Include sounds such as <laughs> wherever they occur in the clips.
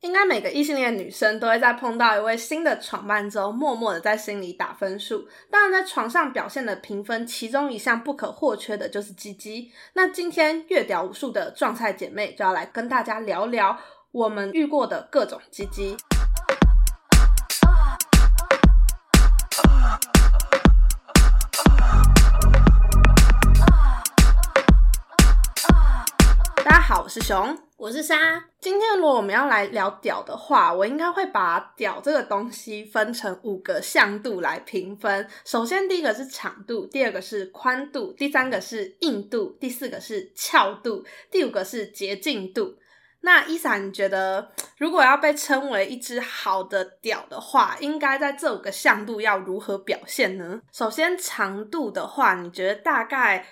应该每个异性恋女生都会在碰到一位新的床伴之后，默默的在心里打分数。当然，在床上表现的评分，其中一项不可或缺的就是鸡鸡。那今天月屌无数的撞菜姐妹就要来跟大家聊聊我们遇过的各种鸡鸡。我是熊。我是莎，今天如果我们要来聊屌的话，我应该会把屌这个东西分成五个向度来评分。首先，第一个是长度，第二个是宽度，第三个是硬度，第四个是翘度，第五个是洁净度。那伊莎，你觉得如果要被称为一只好的屌的话，应该在这五个向度要如何表现呢？首先，长度的话，你觉得大概？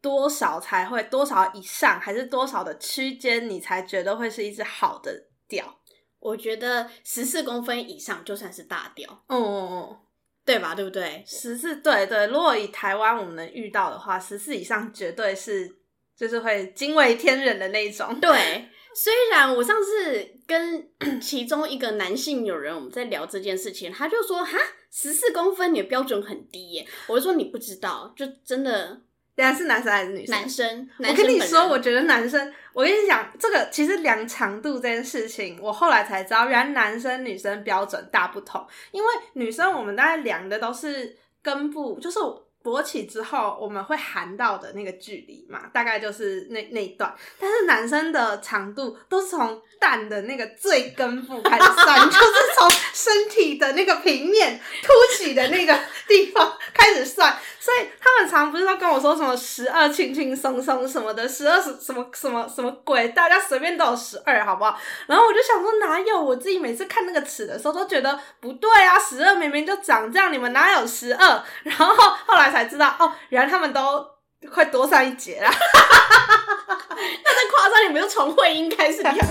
多少才会多少以上，还是多少的区间，你才觉得会是一只好的屌？我觉得十四公分以上就算是大屌，哦哦哦，对吧？对不对？十四，对对。如果以台湾我们能遇到的话，十四以上绝对是就是会惊为天人的那种。对，虽然我上次跟 <clears throat> 其中一个男性友人我们在聊这件事情，他就说哈，十四公分你的标准很低耶。我就说你不知道，就真的。等下是男生还是女生？男生。我跟你说，我觉得男生，我跟你讲，这个其实量长度这件事情，我后来才知道，原来男生女生标准大不同。因为女生我们大概量的都是根部，就是勃起之后我们会含到的那个距离嘛，大概就是那那一段。但是男生的长度都是从蛋的那个最根部开始算，<laughs> 就是从身体的那个平面凸起的那个地方开始算。所以他们常不是都跟我说什么十二轻轻松松什么的，十二什什么什么什么鬼，大家随便都有十二，好不好？然后我就想说哪有？我自己每次看那个尺的时候都觉得不对啊，十二明明就长这样，你们哪有十二？<laughs> 然后后来才知道，哦，原来他们都快多上一节啦。<laughs> 那在夸张，你们就从会应该是这样。<laughs>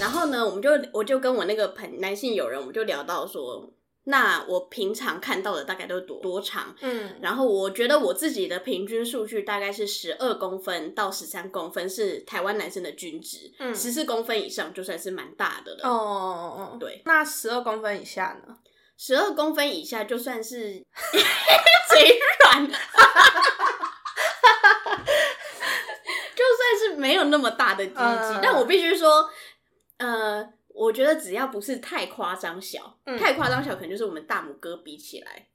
然后呢，我们就我就跟我那个朋男性友人，我们就聊到说。那我平常看到的大概都多多长？嗯，然后我觉得我自己的平均数据大概是十二公分到十三公分是台湾男生的均值，嗯，十四公分以上就算是蛮大的了。哦哦哦，对。那十二公分以下呢？十二公分以下就算是 <laughs> 贼软，<laughs> 就算是没有那么大的鸡鸡，但我必须说，呃。我觉得只要不是太夸张小，太夸张小可能就是我们大拇哥比起来，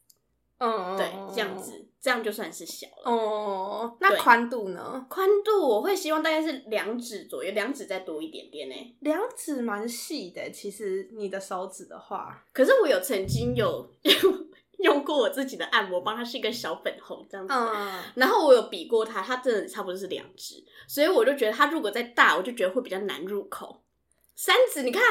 嗯，对，这样子，这样就算是小了。哦，那宽度呢？宽度我会希望大概是两指左右，两指再多一点点呢。两指蛮细的，其实你的手指的话，可是我有曾经有 <laughs> 用过我自己的按摩棒，它是一个小粉红这样子，然后我有比过它，它真的差不多是两指，所以我就觉得它如果再大，我就觉得会比较难入口。三指，你看，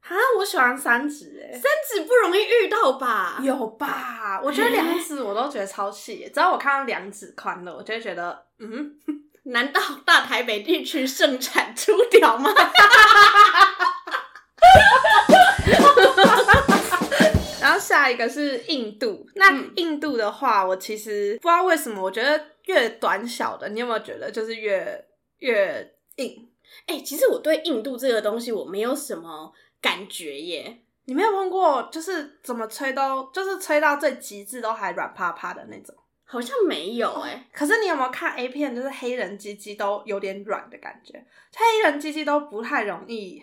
啊，我喜欢三指，哎，三指不容易遇到吧？有吧？我觉得两指我都觉得超细，只要我看到两指宽的，我就会觉得，嗯，难道大台北地区盛产猪屌吗？<laughs> 然后下一个是印度，那印度的话，我其实不知道为什么，我觉得越短小的，你有没有觉得就是越越硬？哎，其实我对印度这个东西我没有什么感觉耶。你没有碰过，就是怎么吹都，就是吹到最极致都还软趴趴的那种？好像没有哎。可是你有没有看 A 片，就是黑人鸡鸡都有点软的感觉？黑人鸡鸡都不太容易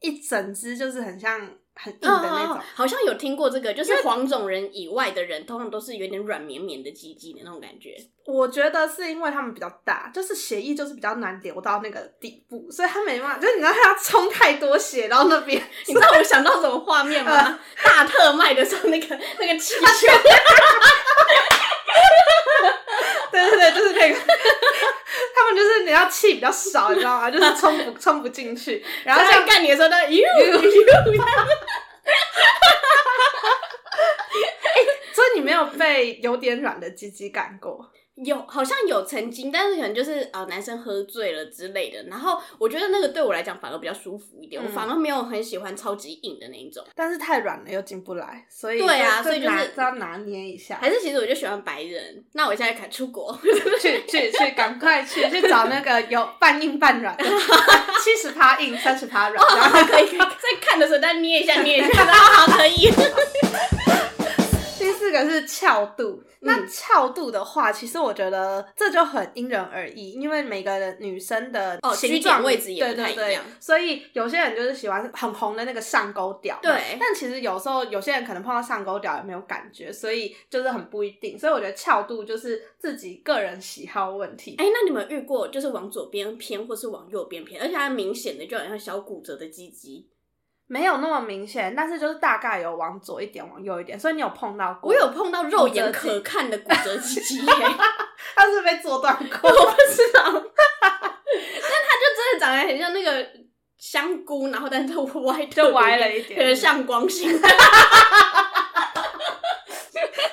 一整只，就是很像。很硬的那种，好像有听过这个，就是黄种人以外的人，通常都是有点软绵绵的鸡鸡的那种感觉。我觉得是因为他们比较大，就是血液就是比较难流到那个底部，所以他没办法。就是你知道他要冲太多血到那边，<laughs> 你知道我想到什么画面吗？<laughs> 大特卖的时候那个 <laughs> 那个气球。对对对，就是那个，他们就是你要气比较少，你知道吗？就是冲不冲不进去，<laughs> 然后在干你的时候，他呦呦呦，所以你没有被有点软的鸡鸡干过？有好像有曾经，但是可能就是啊，男生喝醉了之类的。然后我觉得那个对我来讲反而比较舒服一点，我反而没有很喜欢超级硬的那一种。但是太软了又进不来，所以对啊，所以就是要拿捏一下。还是其实我就喜欢白人。那我现在可以出国，去去去，赶快去去找那个有半硬半软的，七十趴硬，三十趴软，然后可以在看的时候再捏一下捏一下，然 <laughs> 后好可以。第四个是翘度，那翘度的话，其实我觉得这就很因人而异，因为每个女生的哦形状位置也不太一样，所以有些人就是喜欢很红的那个上钩屌，对。但其实有时候有些人可能碰到上钩屌也没有感觉，所以就是很不一定。所以我觉得翘度就是自己个人喜好问题。哎，那你们遇过就是往左边偏，或是往右边偏，而且它明显的就好像小骨折的鸡鸡。没有那么明显，但是就是大概有往左一点，往右一点，所以你有碰到过？我有碰到肉眼可 <laughs> 看的骨折鸡鸡，<laughs> 他是被做断过，我不知道。<laughs> 但他就真的长得很像那个香菇，然后但是歪就歪了一点，像光性。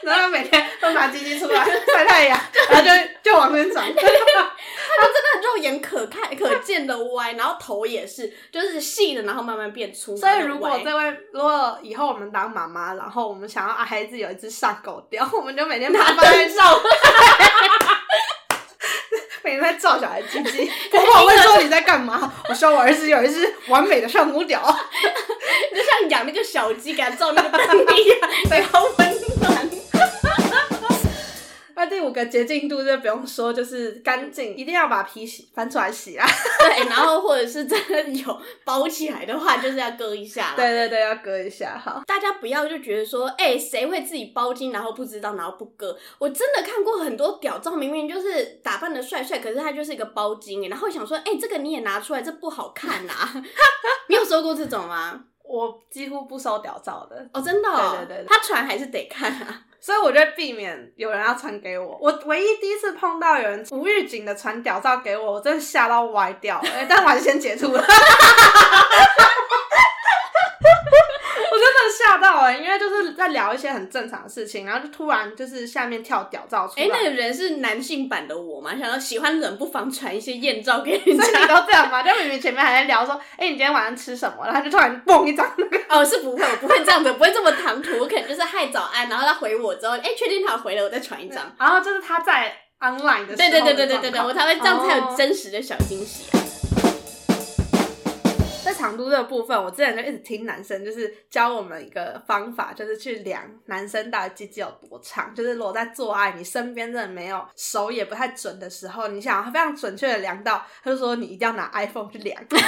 然后每天都拿鸡鸡出来晒太阳，然后就就往边转。它真的肉眼可看、<laughs> 可见的歪，然后头也是，就是细的，然后慢慢变粗。所以如果这位，如果以后我们当妈妈，然后我们想要啊孩子有一只上狗叼，<laughs> 我们就每天拿在照，<laughs> 每天在照小孩鸡鸡。婆婆会说你在干嘛？我说我儿子有一只完美的上古屌，就像养那个小鸡给它照那个灯一样，对，好温暖。那第五个洁净度就不用说，就是干净，一定要把皮洗翻出来洗啦。<laughs> 对，然后或者是真的有包起来的话，就是要割一下。对对对，要割一下哈。大家不要就觉得说，哎，谁会自己包巾，然后不知道，然后不割？我真的看过很多屌照，明明就是打扮的帅帅，可是他就是一个包巾，然后想说，哎，这个你也拿出来，这不好看呐。<laughs> 你有收过这种吗？我几乎不收屌照的。哦，真的？对对对，他传还是得看啊。所以我就避免有人要传给我。我唯一第一次碰到有人无预警的传屌照给我，我真的吓到歪掉。哎，但我还是先截图了。因为就是在聊一些很正常的事情，然后就突然就是下面跳屌照出来。哎，那个人是男性版的我吗？想要喜欢人不妨传一些艳照给人家。你都这样吗？就明明前面还在聊说，哎，你今天晚上吃什么？然后就突然蹦一张那个。哦，是不会，我不会这样子，不会这么唐突。我可能就是嗨早安，然后他回我之后，哎，确定他回了，我再传一张。然后就是他在 online 的时候，对对对对对对对，我才会这样才有真实的小惊喜。在长度这个部分，我之前就一直听男生就是教我们一个方法，就是去量男生到底鸡鸡有多长。就是如果在做爱，你身边真的没有手也不太准的时候，你想要非常准确的量到，他就说你一定要拿 iPhone 去量。他说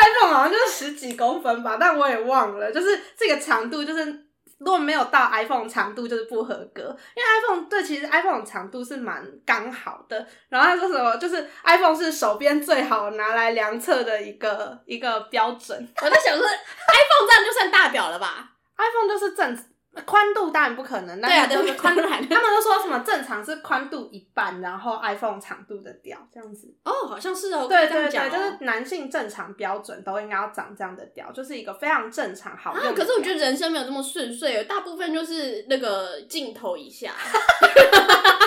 iPhone 好像就是十几公分吧，但我也忘了，就是这个长度就是。如果没有到 iPhone 长度，就是不合格。因为 iPhone 对，其实 iPhone 长度是蛮刚好的。然后他说什么，就是 iPhone 是手边最好拿来量测的一个一个标准。我在想说，iPhone 这样就算大表了吧？iPhone 就是正。宽度当然不可能，对啊，就是宽度他们都说什么正常是宽度一半，然后 iPhone 长度的屌这样子。哦，好像是哦。对对对，就是男性正常标准都应该要长这样的屌，就是一个非常正常好用。可是我觉得人生没有这么顺遂，大部分就是那个镜头一下。<laughs>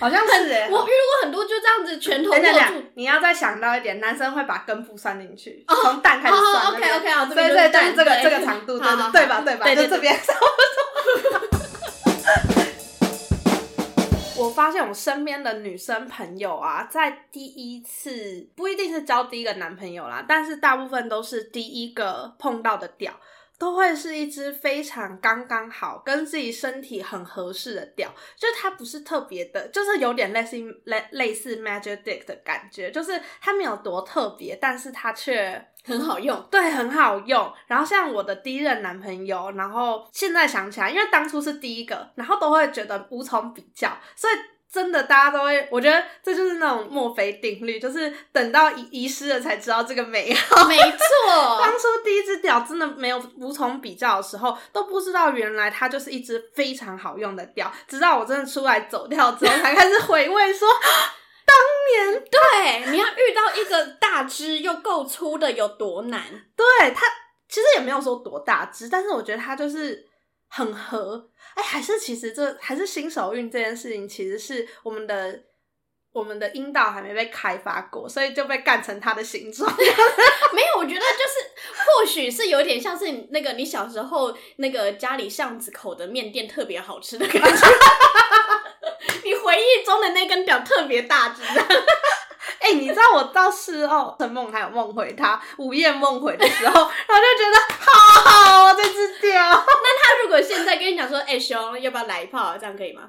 好像是哎，我遇过很多就这样子拳头握住。你要再想到一点，男生会把根部算进去，从蛋开始算。OK OK 啊，对对对，这个这个长度，对对吧对吧？就这边。我发现我身边的女生朋友啊，在第一次不一定是交第一个男朋友啦，但是大部分都是第一个碰到的屌。都会是一支非常刚刚好，跟自己身体很合适的调，就它不是特别的，就是有点类似类类似 Magic Dick 的感觉，就是它没有多特别，但是它却很好用，对，很好用。然后像我的第一任男朋友，然后现在想起来，因为当初是第一个，然后都会觉得无从比较，所以。真的，大家都会，我觉得这就是那种墨菲定律，就是等到遗遗失了才知道这个美好。没错，<laughs> 当初第一只屌真的没有无从比较的时候，都不知道原来它就是一只非常好用的屌。直到我真的出来走掉之后，才开始回味说，<gasps> 当年对你要遇到一个大只又够粗的有多难。对它其实也没有说多大只，但是我觉得它就是。很合。哎，还是其实这还是新手运这件事情，其实是我们的我们的阴道还没被开发过，所以就被干成它的形状。<laughs> 没有，我觉得就是或许是有点像是那个你小时候那个家里巷子口的面店特别好吃的感觉。<laughs> 你回忆中的那根屌特别大只。哎，你知道我到事后陈梦还有梦回他午夜梦回的时候，然后就觉得好好哦，这只屌。<laughs> 那他如果现在跟你讲说，哎，熊，要不要来一炮？这样可以吗？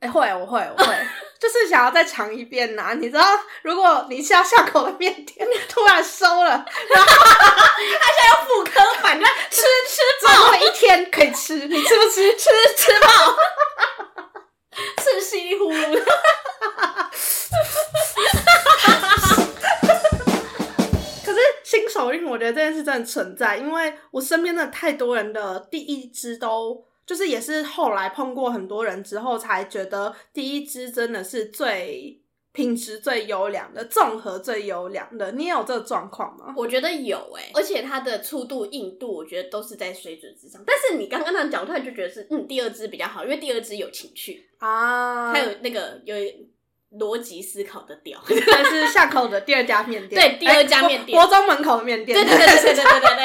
哎，会，我会，我会，就是想要再尝一遍呐。你知道，如果你下巷口的面店突然收了，然后 <laughs> 他现在要复刻反正吃吃饱，一天可以吃，你吃不吃？吃吃饱，真的存在，因为我身边的太多人的第一支都就是也是后来碰过很多人之后才觉得第一支真的是最品质最优良的，综合最优良的。你也有这个状况吗？我觉得有诶，而且它的粗度、硬度，我觉得都是在水准之上。但是你刚刚那讲，突然就觉得是嗯，第二支比较好，因为第二支有情趣啊，还有那个有。逻辑思考的屌，<laughs> 这是巷口的第二家面店。对，第二家面店，国中门口的面店。对对对对对对对对，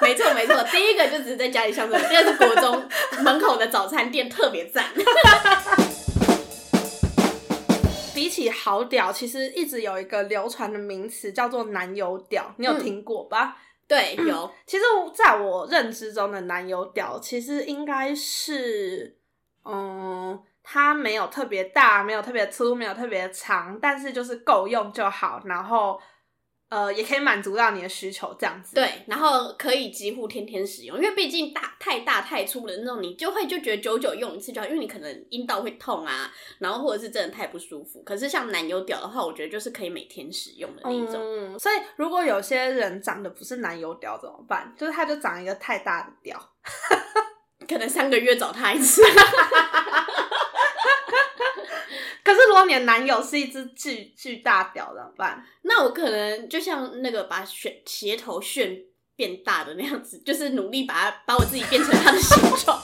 <laughs> 没错没错。第一个就只是在家里巷口，第二是国中门口的早餐店，特别赞。<laughs> 比起好屌，其实一直有一个流传的名词叫做男友屌，你有听过吧？对，有。<clears throat> 其实在我认知中的男友屌，其实应该是，嗯。它没有特别大，没有特别粗，没有特别长，但是就是够用就好。然后，呃，也可以满足到你的需求，这样子。对，然后可以几乎天天使用，因为毕竟大太大太粗的那种，你就会就觉得久久用一次就好，因为你可能阴道会痛啊，然后或者是真的太不舒服。可是像男友屌的话，我觉得就是可以每天使用的那种。嗯，所以如果有些人长得不是男友屌怎么办？就是他就长一个太大的屌，<laughs> 可能三个月找他一次。<laughs> 可是如果你的男友是一只巨巨大屌怎么办？那我可能就像那个把旋鞋头旋变大的那样子，就是努力把它把我自己变成他的形状。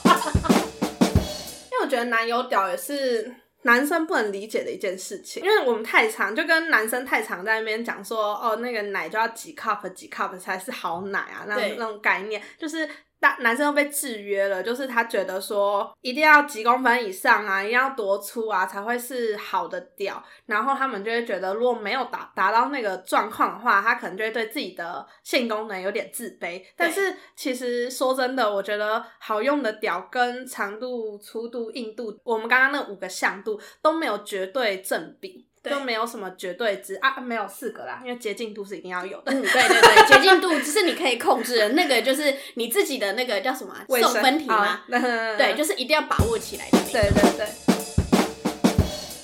因为我觉得男友屌也是男生不能理解的一件事情，因为我们太长，就跟男生太长在那边讲说，哦，那个奶就要几 cup 几 cup 才是好奶啊，那那种概念就是。大男生都被制约了，就是他觉得说一定要几公分以上啊，一定要多粗啊才会是好的屌，然后他们就会觉得如果没有达达到那个状况的话，他可能就会对自己的性功能有点自卑。但是其实说真的，我觉得好用的屌跟长度、粗度、硬度，我们刚刚那五个向度都没有绝对正比。都没有什么绝对值啊，没有四个啦，因为洁净度是一定要有的。嗯，对 <laughs> 对对，洁净度只是你可以控制的，那个就是你自己的那个叫什么送分体吗？对，就是一定要把握起来的。对对对。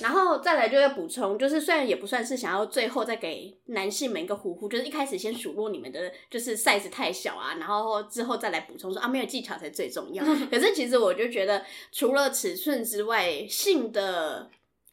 然后再来就要补充，就是虽然也不算是想要最后再给男性们一个呼呼，就是一开始先数落你们的就是 size 太小啊，然后之后再来补充说啊没有技巧才最重要。<laughs> 可是其实我就觉得，除了尺寸之外，性的。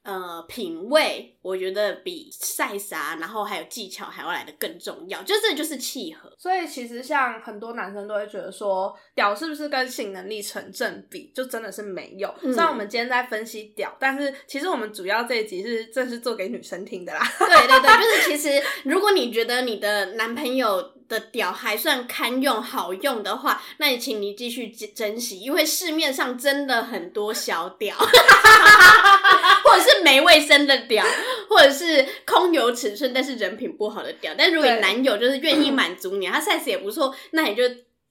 呃，品味我觉得比 size 啊，然后还有技巧还要来的更重要，就这就是契合。所以其实像很多男生都会觉得说，屌是不是跟性能力成正比？就真的是没有。虽然我们今天在分析屌，但是其实我们主要这一集是正是做给女生听的啦。对对对，就是其实如果你觉得你的男朋友的屌还算堪用、好用的话，那你请你继续珍惜，因为市面上真的很多小屌。<laughs> 或者是没卫生的屌，<laughs> 或者是空有尺寸但是人品不好的屌。但如果男友就是愿意 <clears throat> 满足你，他 size 也不错，那你就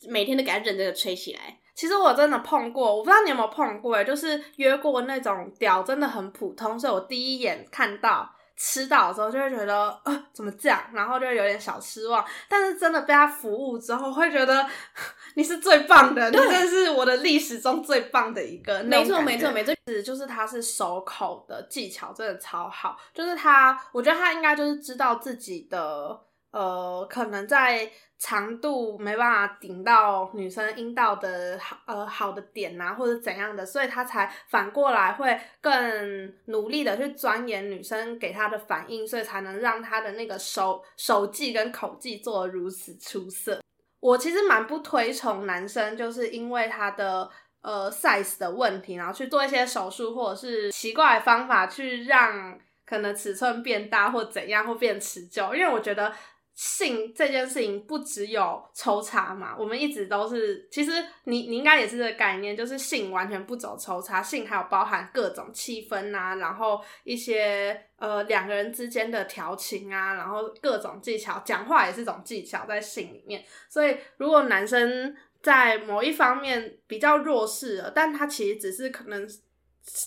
每天都给他认真的吹起来。其实我真的碰过，我不知道你有没有碰过，就是约过那种屌真的很普通，所以我第一眼看到。吃到的时候就会觉得呃怎么这样，然后就会有点小失望。但是真的被他服务之后，会觉得 <laughs> 你是最棒的，你真是我的历史中最棒的一个。没错没错没错，是就是他是手口的技巧真的超好，就是他，我觉得他应该就是知道自己的呃可能在。长度没办法顶到女生阴道的好呃好的点呐，或者怎样的，所以他才反过来会更努力的去钻研女生给他的反应，所以才能让他的那个手手技跟口技做的如此出色。我其实蛮不推崇男生，就是因为他的呃 size 的问题，然后去做一些手术或者是奇怪的方法去让可能尺寸变大或怎样或变持久，因为我觉得。性这件事情不只有抽查嘛，我们一直都是，其实你你应该也是这个概念，就是性完全不走抽查，性还有包含各种气氛啊，然后一些呃两个人之间的调情啊，然后各种技巧，讲话也是种技巧在性里面，所以如果男生在某一方面比较弱势了，但他其实只是可能。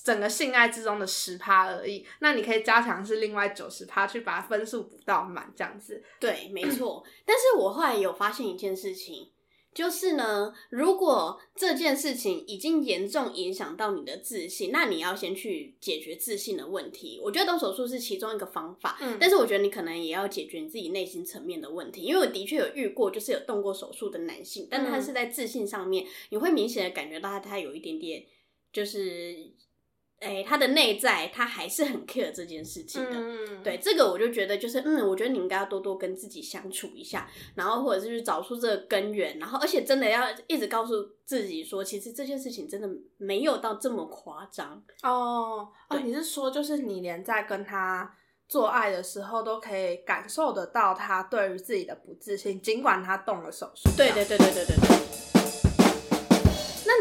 整个性爱之中的十趴而已，那你可以加强是另外九十趴，去把分数补到满，这样子。对，没错。<clears throat> 但是我后来有发现一件事情，就是呢，如果这件事情已经严重影响到你的自信，那你要先去解决自信的问题。我觉得动手术是其中一个方法，嗯，但是我觉得你可能也要解决你自己内心层面的问题，因为我的确有遇过，就是有动过手术的男性，但他是在自信上面，你会明显的感觉到他他有一点点就是。哎，他的内在他还是很 care 这件事情的，对这个我就觉得就是，嗯，我觉得你应该要多多跟自己相处一下，然后或者是去找出这个根源，然后而且真的要一直告诉自己说，其实这件事情真的没有到这么夸张哦。哦，你是说就是你连在跟他做爱的时候都可以感受得到他对于自己的不自信，尽管他动了手术。对对对对对对对。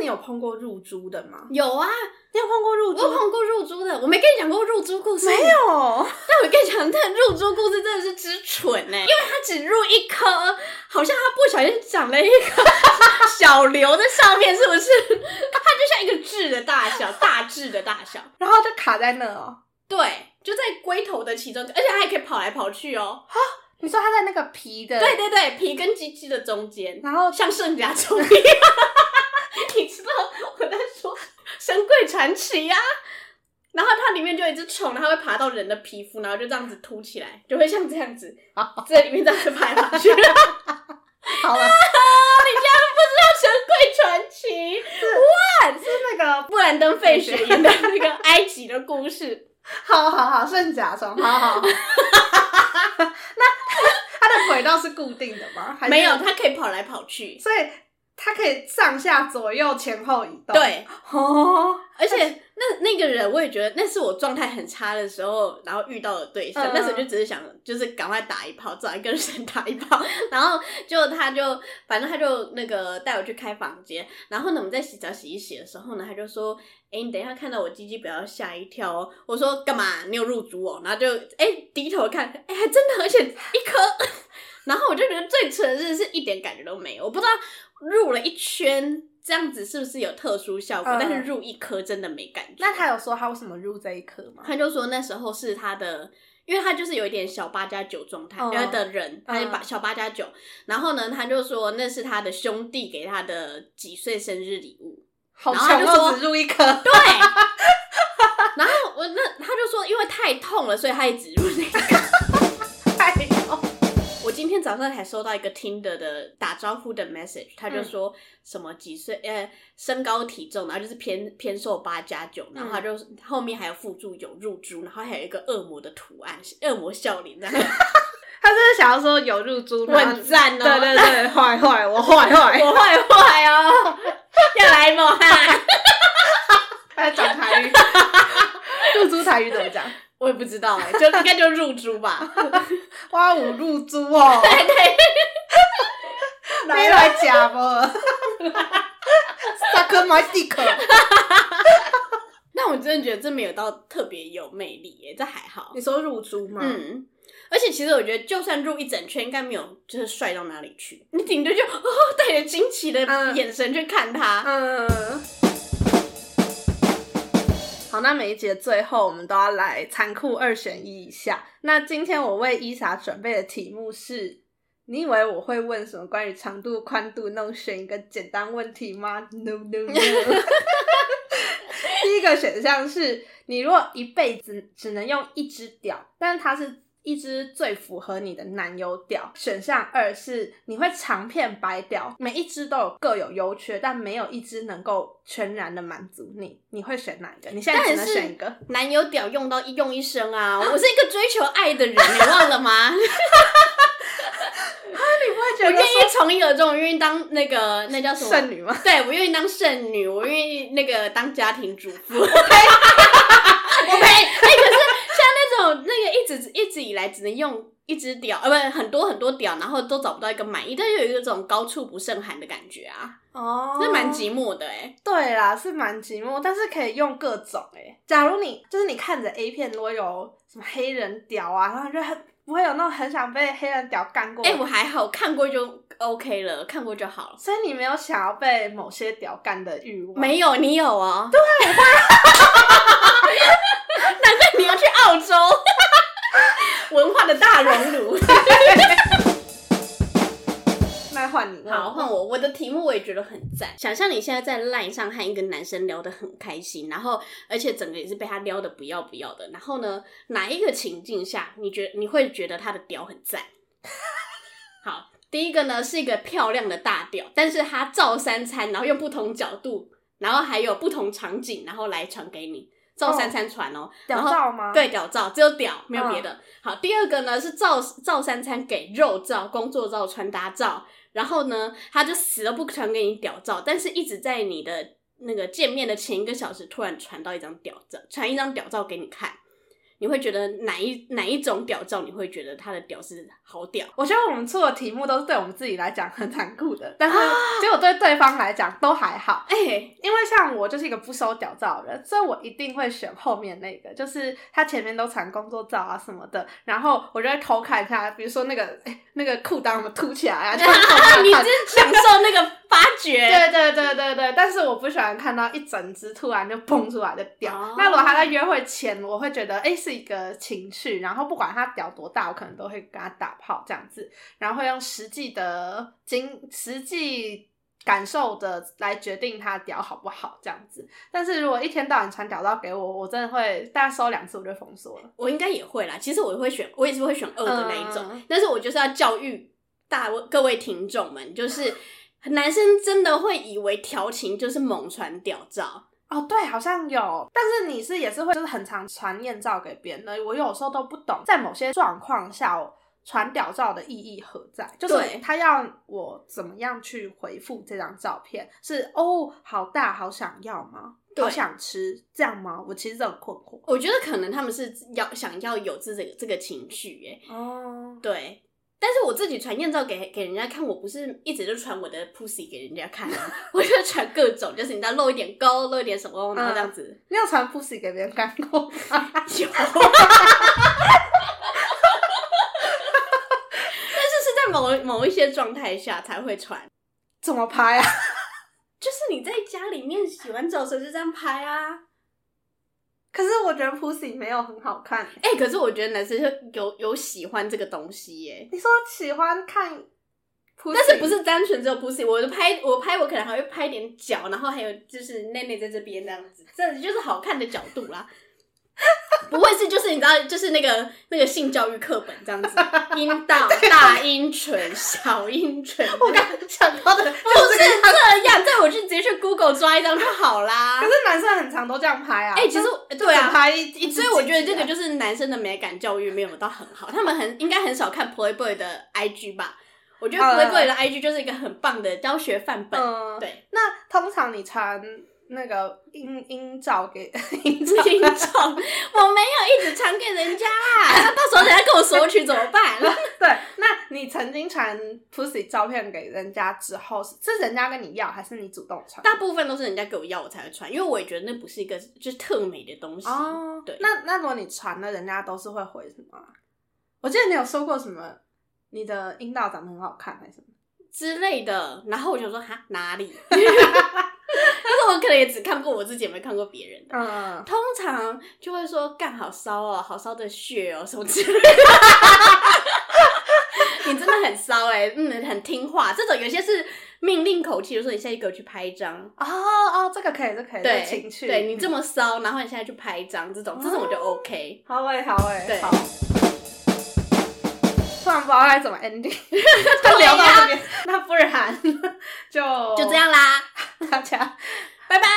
有碰过入珠的吗？有啊，你有碰过入珠？我碰过入珠的，我没跟你讲过入珠故事。没有，<laughs> 但我跟你讲，那入珠故事真的是之蠢呢，因为它只入一颗，好像它不小心长了一颗小瘤在上面，是不是？它就像一个痣的大小，大痣的大小，然后就卡在那哦。对，就在龟头的其中，而且它还可以跑来跑去哦。哈，你说它在那个皮的？对对对，皮跟鸡鸡的中间，然后像圣甲虫一样。你知道我在说《神鬼传奇》呀？然后它里面就有一只虫，它会爬到人的皮肤，然后就这样子凸起来，就会像这样子在里面这样子爬上去。<laughs> 好了，你竟然不知道《神鬼传奇》？哇，是那个布兰登·费雪演的那个埃及的故事。好好好，圣甲虫，好好。<laughs> 那 <laughs> 它的轨道是固定的吗？没有，它可以跑来跑去，所以。它可以上下左右前后移动。对，哦，而且那那个人，我也觉得那是我状态很差的时候，然后遇到的对象。那时候就只是想，就是赶快打一炮，找一个人打一炮。<laughs> 然后就他就反正他就那个带我去开房间。然后呢，我们在洗澡洗一洗的时候呢，他就说：“哎，你等一下看到我鸡鸡不要吓一跳哦。”我说：“干嘛？你有入珠哦？”然后就哎低头看，哎还真的，而且一颗。<laughs> 然后我就觉得最蠢的是，是一点感觉都没有。我不知道。入了一圈，这样子是不是有特殊效果？但是入一颗真的没感觉。那他有说他为什么入这一颗吗？他就说那时候是他的，因为他就是有一点小八加九状态的人，他就把小八加九。然后呢，他就说那是他的兄弟给他的几岁生日礼物。然后他就说只入一颗。对。<laughs> 然后我那他就说，因为太痛了，所以他也只入那个。今天早上才收到一个听的的打招呼的 message，他就说什么几岁呃身高体重，然后就是偏偏瘦八加九，然后他就后面还有附注有入珠，然后还有一个恶魔的图案，恶魔笑脸 <laughs> 的。他就是想要说有入珠，很赞哦。对对对，坏坏，我坏坏，我坏坏哦，要来吗？<laughs> 他讲台语，入珠台语怎么讲？我也不知道哎，就应该就入珠吧，<laughs> 花五入珠哦，对 <laughs> 对，没 <laughs> 来假不？萨克马蒂克，那我真的觉得这没有到特别有魅力耶，这还好。你说入珠吗？嗯，而且其实我觉得，就算入一整圈，应该没有就是帅到哪里去。你顶多就哦，带着惊奇的眼神去看他，嗯。那每一节最后我们都要来残酷二选一一下。那今天我为伊莎准备的题目是：你以为我会问什么关于长度、宽度？那种选一个简单问题吗？No No No。<laughs> 第一个选项是你如果一辈子只能用一只屌，但是它是。一只最符合你的男友屌。选项二是你会长片白屌，每一只都有各有优缺，但没有一只能够全然的满足你。你会选哪一个？你现在只能选一个。男友屌用到一用一生啊！我是一个追求爱的人，你忘了吗？<laughs> 啊，你不会觉得我愿意从一而终，我愿意当那个那叫什么剩女吗？对，我愿意当剩女，我愿意那个当家庭主妇。<laughs> 我呸！我呸！哎，可是种那个一直一直以来只能用。一只屌，呃，不，很多很多屌，然后都找不到一个满意，但有一个这种高处不胜寒的感觉啊，哦，是蛮寂寞的哎。对啦，是蛮寂寞，但是可以用各种哎。假如你就是你看着 A 片，如果有什么黑人屌啊，然后就很不会有那种很想被黑人屌干过。哎，我还好看过就 OK 了，看过就好了。所以你没有想要被某些屌干的欲望？没有，你有啊？对，难怪你要去澳洲。<laughs> 文化的大熔炉。<laughs> 那换你，好换我。我的题目我也觉得很赞。想象你现在在 LINE 上和一个男生聊得很开心，然后而且整个也是被他撩的不要不要的。然后呢，哪一个情境下你觉你会觉得他的屌很赞？<laughs> 好，第一个呢是一个漂亮的大屌，但是他照三餐，然后用不同角度，然后还有不同场景，然后来传给你。照三餐传哦，屌照吗？对，屌照，只有屌，没有别的。好，第二个呢是照照三餐给肉照、工作照、穿搭照，然后呢他就死都不传给你屌照，但是一直在你的那个见面的前一个小时突然传到一张屌照，传一张屌照给你看。你会觉得哪一哪一种屌照？你会觉得他的屌是好屌？我觉得我们出的题目都是对我们自己来讲很残酷的，但是结果对对方来讲都还好。哎，因为像我就是一个不收屌照的人，所以我一定会选后面那个，就是他前面都传工作照啊什么的，然后我就会偷看一下，比如说那个那个裤裆怎么凸起来啊，<laughs> 你真享受那个。发掘，对对对对对，但是我不喜欢看到一整只突然就蹦出来的屌。那如果他在约会前，我会觉得哎是一个情趣，然后不管他屌多大，我可能都会跟他打炮这样子，然后会用实际的经实际感受的来决定他屌好不好这样子。但是如果一天到晚传屌照给我，我真的会大概收两次我就封锁了。我应该也会啦，其实我会选，我也是会选二的那一种，但是我就是要教育大各位听众们，就是。男生真的会以为调情就是猛传屌照哦，对，好像有，但是你是也是会就是很常传艳照给别人的，我有时候都不懂，在某些状况下传屌照的意义何在？就是他要我怎么样去回复这张照片？是哦，好大，好想要吗？好想吃这样吗？我其实很困惑。我觉得可能他们是要想要有这个这个情绪，哎，哦，对。但是我自己传艳照给给人家看，我不是一直就传我的 pussy 给人家看啊，<laughs> 我就传各种，就是你知道露一点沟，露一点什么，然后这样子。你有传 pussy 给别人看过吗？<laughs> 有。<laughs> 但是是在某某一些状态下才会传。怎么拍啊？就是你在家里面洗完澡时候就这样拍啊。可是我觉得 pussy 没有很好看，哎，可是我觉得男生就有有喜欢这个东西耶。你说喜欢看，但是不是单纯只有 pussy？我拍我拍我可能还会拍点脚，然后还有就是内内在这边这样子，这就是好看的角度啦。<laughs> 不会是就是你知道就是那个那个性教育课本这样子，阴道 <laughs> 大阴唇小阴唇，我刚想到的就是这样，<laughs> 对我就直接去 Google 抓一张就好啦。可是男生很常都这样拍啊，哎，其实对啊，拍一，所以我觉得这个就是男生的美感教育没有到很好，他们很应该很少看 Playboy 的 IG 吧？我觉得 Playboy 的 IG 就是一个很棒的教学范本。对，那通常你传。那个阴阴照给 <laughs> 阴照，我没有一直传给人家啊，到时候人家跟我索取怎么办？<laughs> 对，那你曾经传 pussy 照片给人家之后，是人家跟你要，还是你主动传？大部分都是人家给我要，我才会传，因为我也觉得那不是一个就是特美的东西。哦，对。那那如果你传了，人家都是会回什么？我记得你有说过什么，你的阴道长得很好看，还是什么之类的？然后我就说哈哪里？<laughs> 我可能也只看过我自己，没看过别人的。嗯，通常就会说干好骚哦，好骚的血哦，什么之类的。<laughs> 你真的很骚哎，嗯，很听话。这种有些是命令口气，就说你现在给我去拍一张。哦哦，这个可以，这可以。对，情趣。对你这么骚，然后你现在去拍一张，这种这种我就 OK。好哎，好哎，对。好。突然不知道该怎么 ending，<laughs> 就聊到这边。那不然 <laughs> 就就这样啦，大家。拜拜。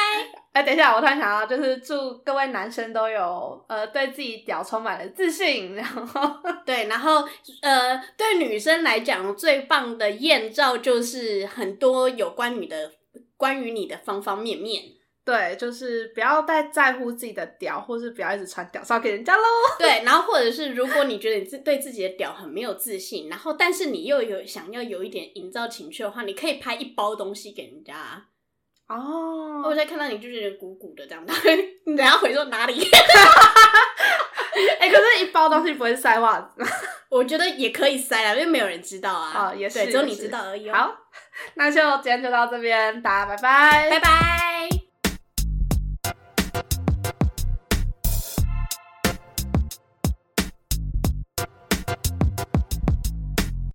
哎，等一下，我突然想到，就是祝各位男生都有呃对自己屌充满了自信，<laughs> 然后对，然后呃对女生来讲最棒的艳照就是很多有关你的关于你的方方面面。对，就是不要太在乎自己的屌，或是不要一直传屌照给人家喽。对，然后或者是如果你觉得你自对自己的屌很没有自信，然后但是你又有想要有一点营造情趣的话，你可以拍一包东西给人家。哦，我在看到你就觉得鼓鼓的这样，<laughs> 你等下回说哪里？<laughs> 哎，可是一包东西不会塞袜子，<laughs> 我觉得也可以塞啊，因为没有人知道啊。哦，也是，只有你知道而已。好，那就今天就到这边，大家拜拜，拜拜。